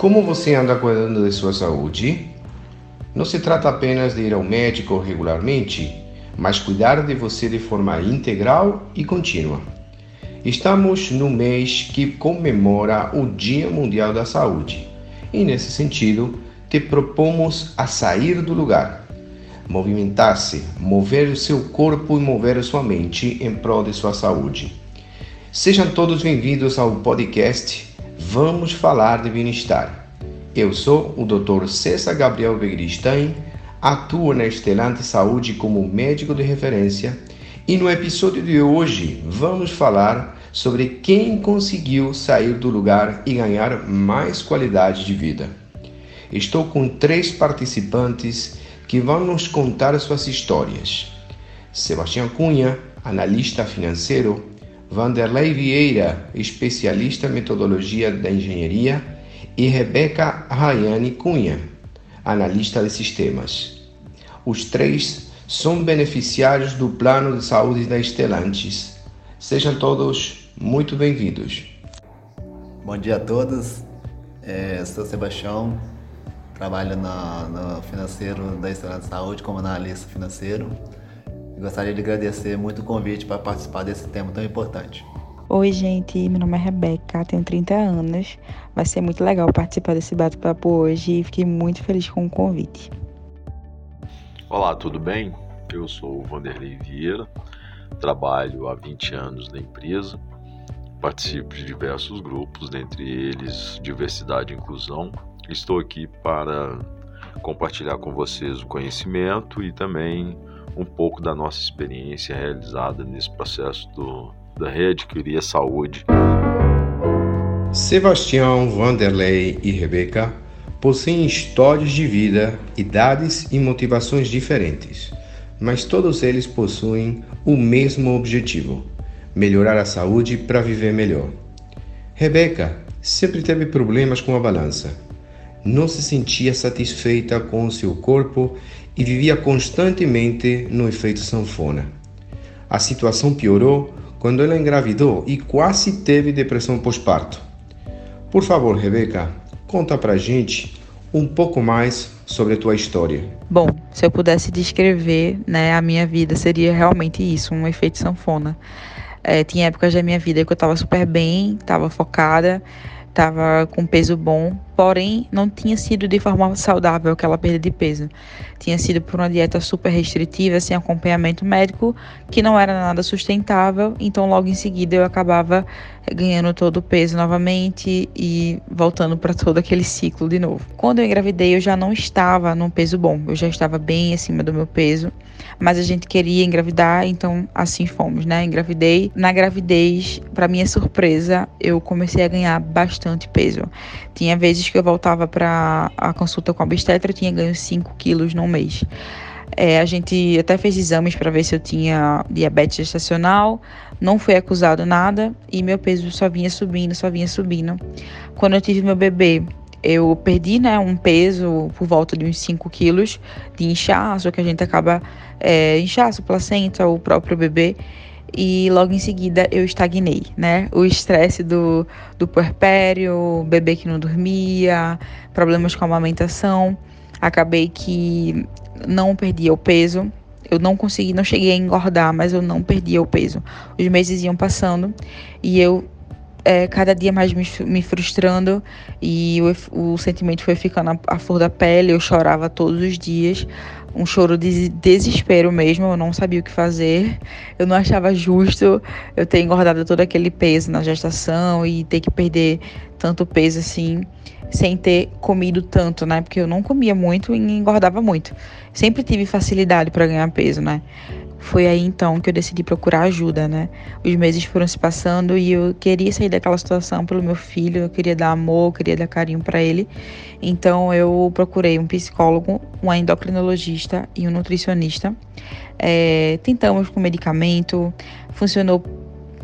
Como você anda cuidando de sua saúde? Não se trata apenas de ir ao médico regularmente, mas cuidar de você de forma integral e contínua. Estamos no mês que comemora o Dia Mundial da Saúde e, nesse sentido, te propomos a sair do lugar, movimentar-se, mover o seu corpo e mover a sua mente em prol de sua saúde. Sejam todos bem-vindos ao podcast Vamos Falar de Bem-Estar. Eu sou o Dr. César Gabriel Begristein, atuo na Estelante Saúde como médico de referência e no episódio de hoje vamos falar sobre quem conseguiu sair do lugar e ganhar mais qualidade de vida. Estou com três participantes que vão nos contar suas histórias. Sebastião Cunha, analista financeiro, Vanderlei Vieira, especialista em metodologia da engenharia, e Rebeca Rayane Cunha, analista de sistemas. Os três são beneficiários do plano de saúde da Estelantes. Sejam todos muito bem-vindos. Bom dia a todos. É, sou Sebastião, trabalho na, no financeiro da Estelantes Saúde como analista financeiro. Gostaria de agradecer muito o convite para participar desse tema tão importante. Oi, gente, meu nome é Rebeca, tenho 30 anos. Vai ser muito legal participar desse bate-papo hoje e fiquei muito feliz com o convite. Olá, tudo bem? Eu sou o Vanderlei Vieira, trabalho há 20 anos na empresa, participo de diversos grupos, dentre eles Diversidade e Inclusão. Estou aqui para compartilhar com vocês o conhecimento e também um pouco da nossa experiência realizada nesse processo do, da readquirir a saúde. Sebastião, Vanderlei e Rebeca possuem histórias de vida, idades e motivações diferentes, mas todos eles possuem o mesmo objetivo: melhorar a saúde para viver melhor. Rebeca sempre teve problemas com a balança. Não se sentia satisfeita com seu corpo e vivia constantemente no efeito sanfona. A situação piorou quando ela engravidou e quase teve depressão pós-parto. Por favor, Rebeca, Conta pra gente um pouco mais sobre a tua história. Bom, se eu pudesse descrever, né, a minha vida seria realmente isso, um efeito sanfona. É, tinha épocas da minha vida que eu estava super bem, estava focada, estava com peso bom, porém não tinha sido de forma saudável aquela perda de peso. Tinha sido por uma dieta super restritiva, sem acompanhamento médico, que não era nada sustentável, então logo em seguida eu acabava ganhando todo o peso novamente e voltando para todo aquele ciclo de novo. Quando eu engravidei, eu já não estava num peso bom, eu já estava bem acima do meu peso, mas a gente queria engravidar, então assim fomos, né? Engravidei. Na gravidez, para minha surpresa, eu comecei a ganhar bastante peso. Tinha vezes que eu voltava para a consulta com a obstetra, eu tinha ganho 5 quilos num mês. É, a gente até fez exames para ver se eu tinha diabetes gestacional, não foi acusado nada e meu peso só vinha subindo, só vinha subindo. Quando eu tive meu bebê, eu perdi né, um peso por volta de uns 5 quilos de inchaço, que a gente acaba é, inchaço, placenta, o próprio bebê. E logo em seguida eu estagnei, né? O estresse do, do puerpério, bebê que não dormia, problemas com a amamentação. Acabei que não perdia o peso. Eu não consegui, não cheguei a engordar, mas eu não perdia o peso. Os meses iam passando e eu é, cada dia mais me, me frustrando e o, o, sentimento foi ficando à flor da pele. Eu chorava todos os dias, um choro de desespero mesmo. Eu não sabia o que fazer. Eu não achava justo eu ter engordado todo aquele peso na gestação e ter que perder tanto peso assim sem ter comido tanto, né? Porque eu não comia muito e engordava muito. Sempre tive facilidade para ganhar peso, né? Foi aí então que eu decidi procurar ajuda, né? Os meses foram se passando e eu queria sair daquela situação pelo meu filho, eu queria dar amor, eu queria dar carinho para ele. Então eu procurei um psicólogo, um endocrinologista e um nutricionista. É, tentamos com medicamento, funcionou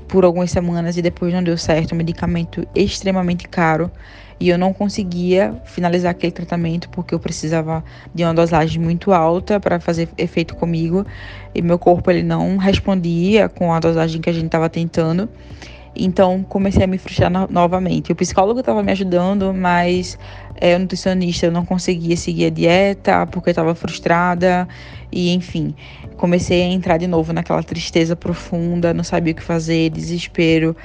por algumas semanas e depois não deu certo, um medicamento extremamente caro e eu não conseguia finalizar aquele tratamento porque eu precisava de uma dosagem muito alta para fazer efeito comigo e meu corpo ele não respondia com a dosagem que a gente estava tentando Então comecei a me frustrar no novamente. O psicólogo estava me ajudando, mas é, o nutricionista eu não conseguia seguir a dieta porque eu estava frustrada e enfim. Comecei a entrar de novo naquela tristeza profunda, não sabia o que fazer, desespero,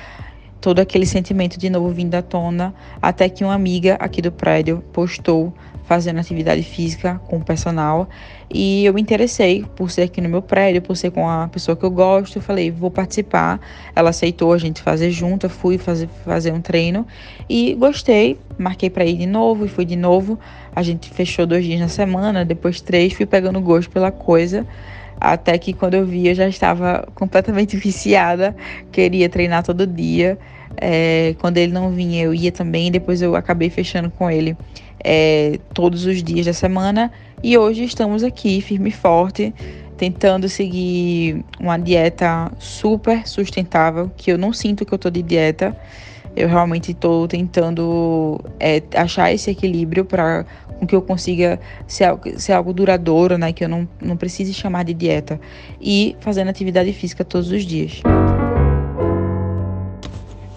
todo aquele sentimento de novo vindo à tona, até que uma amiga aqui do prédio postou fazendo atividade física com o personal e eu me interessei por ser aqui no meu prédio, por ser com a pessoa que eu gosto. Eu falei, vou participar. Ela aceitou a gente fazer junto, eu fui fazer, fazer um treino e gostei. Marquei para ir de novo e fui de novo. A gente fechou dois dias na semana, depois três, fui pegando gosto pela coisa. Até que quando eu vi, eu já estava completamente viciada, queria treinar todo dia. É, quando ele não vinha, eu ia também. Depois eu acabei fechando com ele é, todos os dias da semana. E hoje estamos aqui, firme e forte, tentando seguir uma dieta super sustentável, que eu não sinto que eu tô de dieta. Eu realmente estou tentando é, achar esse equilíbrio para com que eu consiga ser, ser algo duradouro, né? Que eu não, não precise chamar de dieta. E fazendo atividade física todos os dias.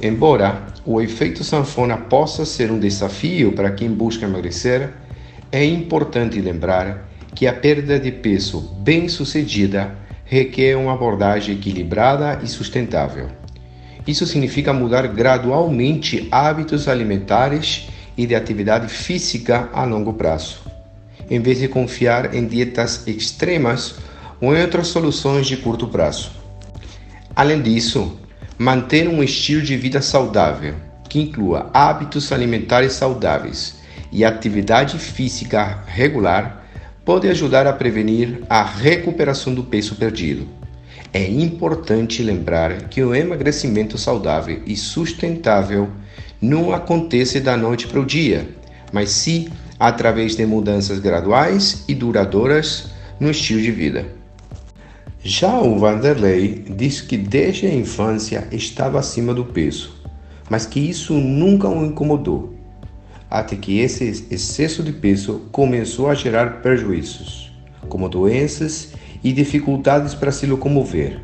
Embora o efeito sanfona possa ser um desafio para quem busca emagrecer, é importante lembrar que a perda de peso bem-sucedida requer uma abordagem equilibrada e sustentável. Isso significa mudar gradualmente hábitos alimentares e de atividade física a longo prazo, em vez de confiar em dietas extremas ou em outras soluções de curto prazo. Além disso, Manter um estilo de vida saudável, que inclua hábitos alimentares saudáveis e atividade física regular, pode ajudar a prevenir a recuperação do peso perdido. É importante lembrar que o emagrecimento saudável e sustentável não acontece da noite para o dia, mas sim através de mudanças graduais e duradouras no estilo de vida. Já o Vanderlei diz que desde a infância estava acima do peso, mas que isso nunca o incomodou, até que esse excesso de peso começou a gerar prejuízos, como doenças e dificuldades para se locomover.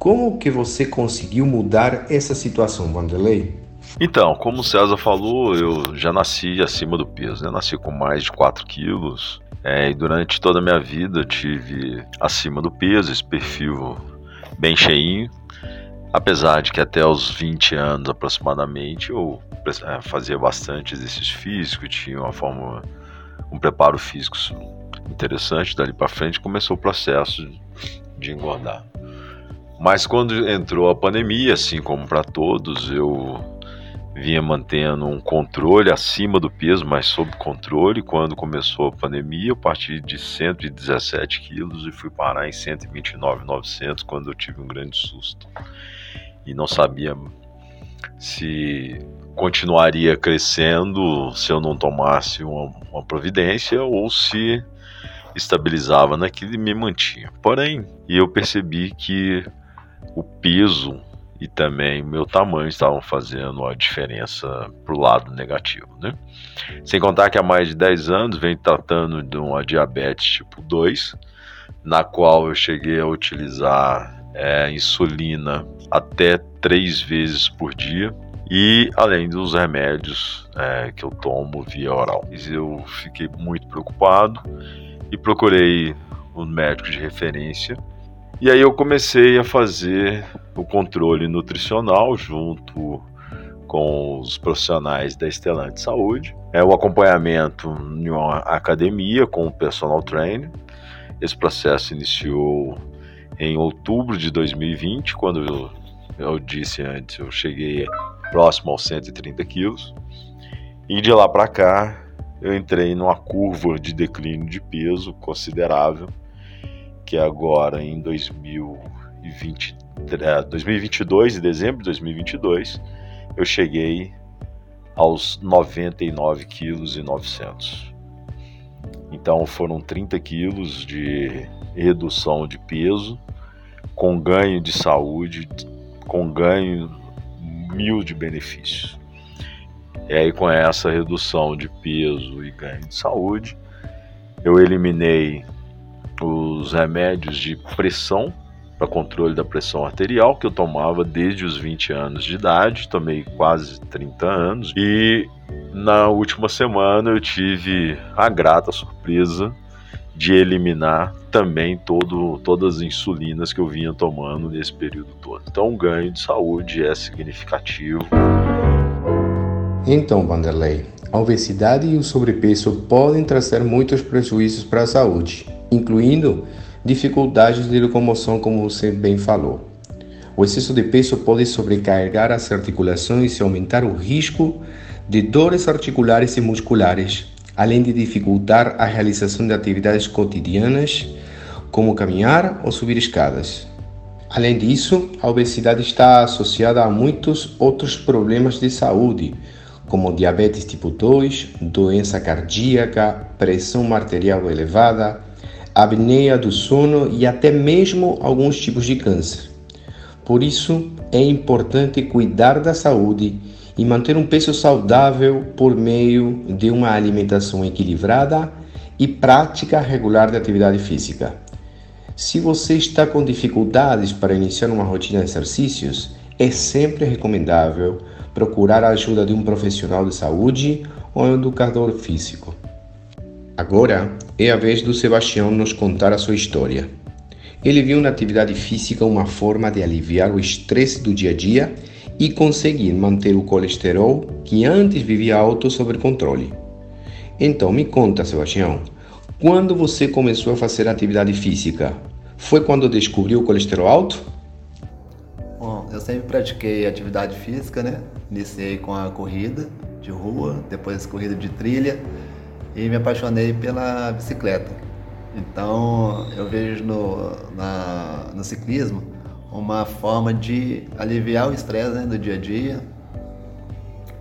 Como que você conseguiu mudar essa situação, Vanderlei? Então, como o César falou, eu já nasci acima do peso, né? Nasci com mais de 4 quilos, é, e durante toda a minha vida eu tive acima do peso, esse perfil bem cheinho. Apesar de que até os 20 anos aproximadamente eu é, fazia bastante exercício físico, tinha uma forma, um preparo físico interessante. Dali para frente começou o processo de engordar. Mas quando entrou a pandemia, assim como para todos, eu vinha mantendo um controle acima do peso, mas sob controle. Quando começou a pandemia, eu parti de 117 quilos e fui parar em 129,900 quando eu tive um grande susto. E não sabia se continuaria crescendo se eu não tomasse uma, uma providência ou se estabilizava naquilo e me mantinha. Porém, eu percebi que o peso e também meu tamanho estavam fazendo a diferença pro lado negativo, né? Sem contar que há mais de 10 anos vem tratando de uma diabetes tipo 2, na qual eu cheguei a utilizar é, insulina até três vezes por dia e além dos remédios é, que eu tomo via oral. Eu fiquei muito preocupado e procurei um médico de referência e aí eu comecei a fazer o controle nutricional junto com os profissionais da Estelante Saúde. É o acompanhamento em uma academia com o personal trainer. Esse processo iniciou em outubro de 2020, quando eu, eu disse antes, eu cheguei próximo aos 130 quilos. E de lá para cá, eu entrei numa curva de declínio de peso considerável que agora em 2020, 2022, em dezembro de 2022, eu cheguei aos 99 quilos e 900. Então foram 30 quilos de redução de peso, com ganho de saúde, com ganho mil de benefícios. E aí com essa redução de peso e ganho de saúde, eu eliminei os remédios de pressão para controle da pressão arterial que eu tomava desde os 20 anos de idade, tomei quase 30 anos e na última semana eu tive a grata surpresa de eliminar também todo, todas as insulinas que eu vinha tomando nesse período todo. Então o ganho de saúde é significativo. Então, Vanderlei, a obesidade e o sobrepeso podem trazer muitos prejuízos para a saúde, incluindo dificuldades de locomoção, como você bem falou. O excesso de peso pode sobrecarregar as articulações e aumentar o risco de dores articulares e musculares, além de dificultar a realização de atividades cotidianas, como caminhar ou subir escadas. Além disso, a obesidade está associada a muitos outros problemas de saúde, como diabetes tipo 2, doença cardíaca, pressão arterial elevada, apneia do sono e até mesmo alguns tipos de câncer. Por isso, é importante cuidar da saúde e manter um peso saudável por meio de uma alimentação equilibrada e prática regular de atividade física. Se você está com dificuldades para iniciar uma rotina de exercícios, é sempre recomendável procurar a ajuda de um profissional de saúde ou um educador físico. Agora é a vez do Sebastião nos contar a sua história. Ele viu na atividade física uma forma de aliviar o estresse do dia a dia e conseguir manter o colesterol que antes vivia alto sob controle. Então me conta, Sebastião, quando você começou a fazer atividade física? Foi quando descobriu o colesterol alto? Bom, eu sempre pratiquei atividade física, né? Iniciei com a corrida de rua, depois corrida de trilha e me apaixonei pela bicicleta. Então eu vejo no, na, no ciclismo uma forma de aliviar o estresse né, do dia a dia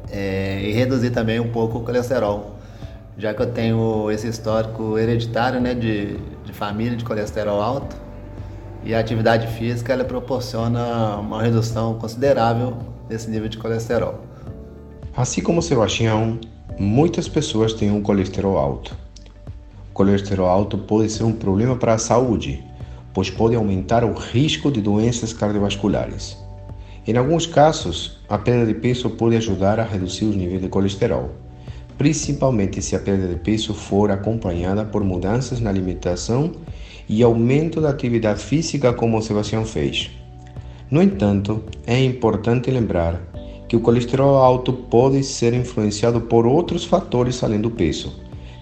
é, e reduzir também um pouco o colesterol. Já que eu tenho esse histórico hereditário né, de, de família de colesterol alto, e a atividade física ela proporciona uma redução considerável desse nível de colesterol. Assim como Sebastião, Muitas pessoas têm um colesterol alto. O colesterol alto pode ser um problema para a saúde, pois pode aumentar o risco de doenças cardiovasculares. Em alguns casos, a perda de peso pode ajudar a reduzir os níveis de colesterol, principalmente se a perda de peso for acompanhada por mudanças na alimentação e aumento da atividade física, como o Sebastião fez. No entanto, é importante lembrar que o colesterol alto pode ser influenciado por outros fatores além do peso,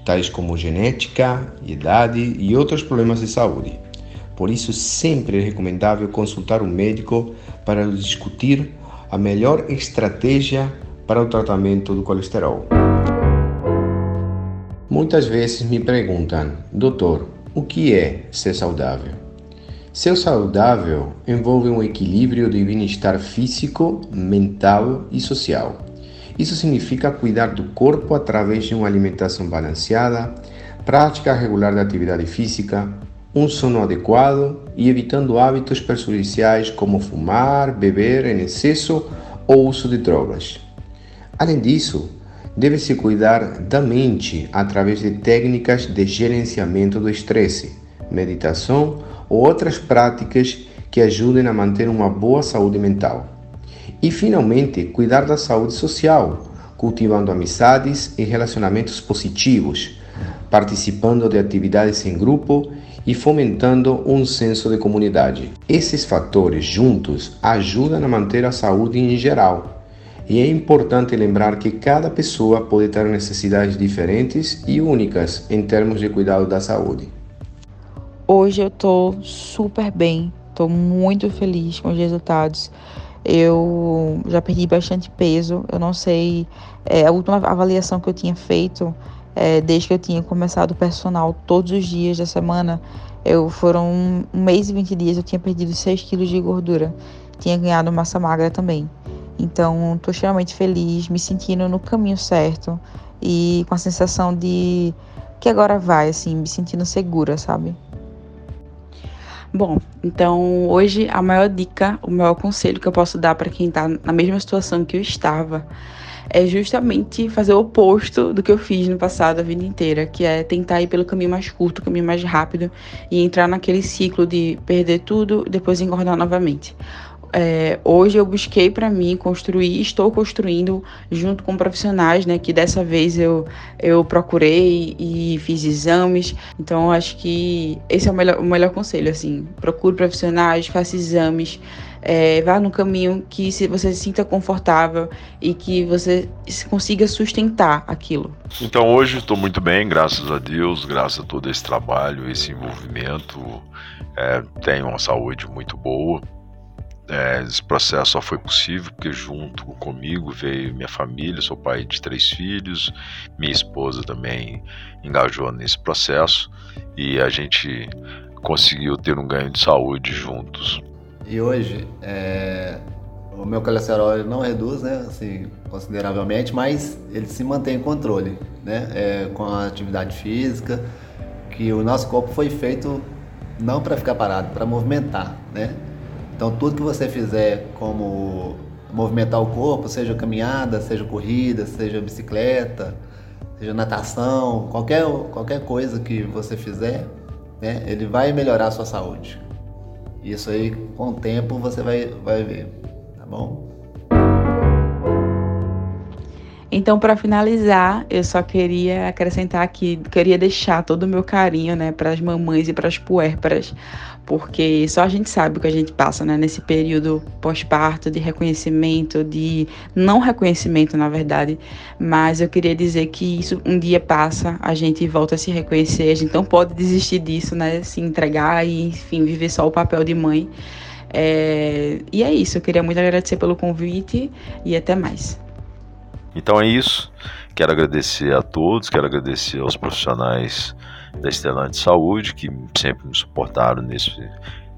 tais como genética, idade e outros problemas de saúde. Por isso, sempre é recomendável consultar um médico para discutir a melhor estratégia para o tratamento do colesterol. Muitas vezes me perguntam, doutor, o que é ser saudável? Ser saudável envolve um equilíbrio de bem-estar físico, mental e social. Isso significa cuidar do corpo através de uma alimentação balanceada, prática regular de atividade física, um sono adequado e evitando hábitos prejudiciais como fumar, beber em excesso ou uso de drogas. Além disso, deve-se cuidar da mente através de técnicas de gerenciamento do estresse, meditação ou outras práticas que ajudem a manter uma boa saúde mental. E, finalmente, cuidar da saúde social, cultivando amizades e relacionamentos positivos, participando de atividades em grupo e fomentando um senso de comunidade. Esses fatores juntos ajudam a manter a saúde em geral. E é importante lembrar que cada pessoa pode ter necessidades diferentes e únicas em termos de cuidado da saúde. Hoje eu tô super bem, tô muito feliz com os resultados. Eu já perdi bastante peso. Eu não sei, é, a última avaliação que eu tinha feito, é, desde que eu tinha começado o personal todos os dias da semana, eu foram um, um mês e 20 dias, eu tinha perdido 6 quilos de gordura. Tinha ganhado massa magra também. Então, tô extremamente feliz, me sentindo no caminho certo e com a sensação de que agora vai, assim, me sentindo segura, sabe? Bom, então hoje a maior dica, o maior conselho que eu posso dar para quem está na mesma situação que eu estava é justamente fazer o oposto do que eu fiz no passado a vida inteira, que é tentar ir pelo caminho mais curto, caminho mais rápido e entrar naquele ciclo de perder tudo e depois engordar novamente. É, hoje eu busquei para mim construir, estou construindo junto com profissionais, né? Que dessa vez eu, eu procurei e fiz exames. Então acho que esse é o melhor, o melhor conselho, assim. Procure profissionais, faça exames, é, vá no caminho que se você se sinta confortável e que você consiga sustentar aquilo. Então hoje estou muito bem, graças a Deus, graças a todo esse trabalho, esse envolvimento. É, tenho uma saúde muito boa. É, esse processo só foi possível porque junto comigo veio minha família, sou pai de três filhos, minha esposa também engajou nesse processo e a gente conseguiu ter um ganho de saúde juntos. E hoje é, o meu colesterol não reduz, né, assim, consideravelmente, mas ele se mantém em controle, né, é, com a atividade física, que o nosso corpo foi feito não para ficar parado, para movimentar, né? Então tudo que você fizer como movimentar o corpo, seja caminhada, seja corrida, seja bicicleta, seja natação, qualquer, qualquer coisa que você fizer, né, ele vai melhorar a sua saúde. Isso aí, com o tempo, você vai, vai ver, tá bom? Então, para finalizar, eu só queria acrescentar aqui, queria deixar todo o meu carinho, né, para as mamães e para as puérperas, porque só a gente sabe o que a gente passa, né, nesse período pós-parto de reconhecimento, de não reconhecimento, na verdade. Mas eu queria dizer que isso um dia passa, a gente volta a se reconhecer, a gente não pode desistir disso, né, se entregar e, enfim, viver só o papel de mãe. É... E é isso, eu queria muito agradecer pelo convite e até mais. Então é isso. Quero agradecer a todos, quero agradecer aos profissionais da Estelante Saúde que sempre me suportaram nesse,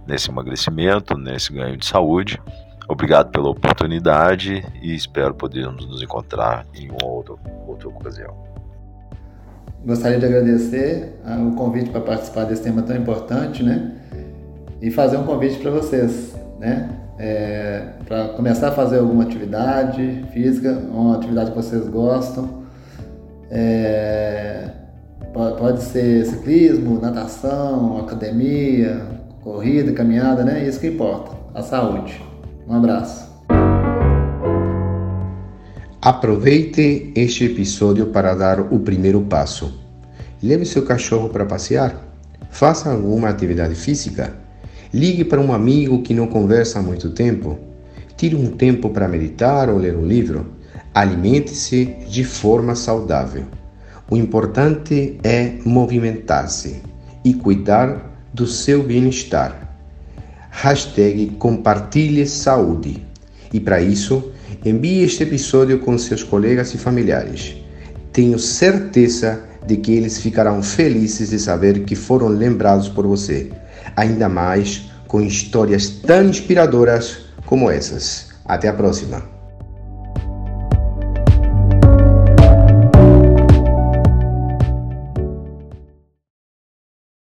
nesse emagrecimento, nesse ganho de saúde. Obrigado pela oportunidade e espero podermos nos encontrar em uma outra, outra ocasião. Gostaria de agradecer ah, o convite para participar desse tema tão importante, né? E fazer um convite para vocês, né? É, para começar a fazer alguma atividade física, uma atividade que vocês gostam. É, pode ser ciclismo, natação, academia, corrida, caminhada, né? Isso que importa, a saúde. Um abraço. Aproveite este episódio para dar o primeiro passo. Leve seu cachorro para passear. Faça alguma atividade física Ligue para um amigo que não conversa há muito tempo. Tire um tempo para meditar ou ler um livro. Alimente-se de forma saudável. O importante é movimentar-se e cuidar do seu bem-estar. Hashtag compartilhe saúde. E para isso, envie este episódio com seus colegas e familiares. Tenho certeza de que eles ficarão felizes de saber que foram lembrados por você ainda mais com histórias tão inspiradoras como essas. Até a próxima!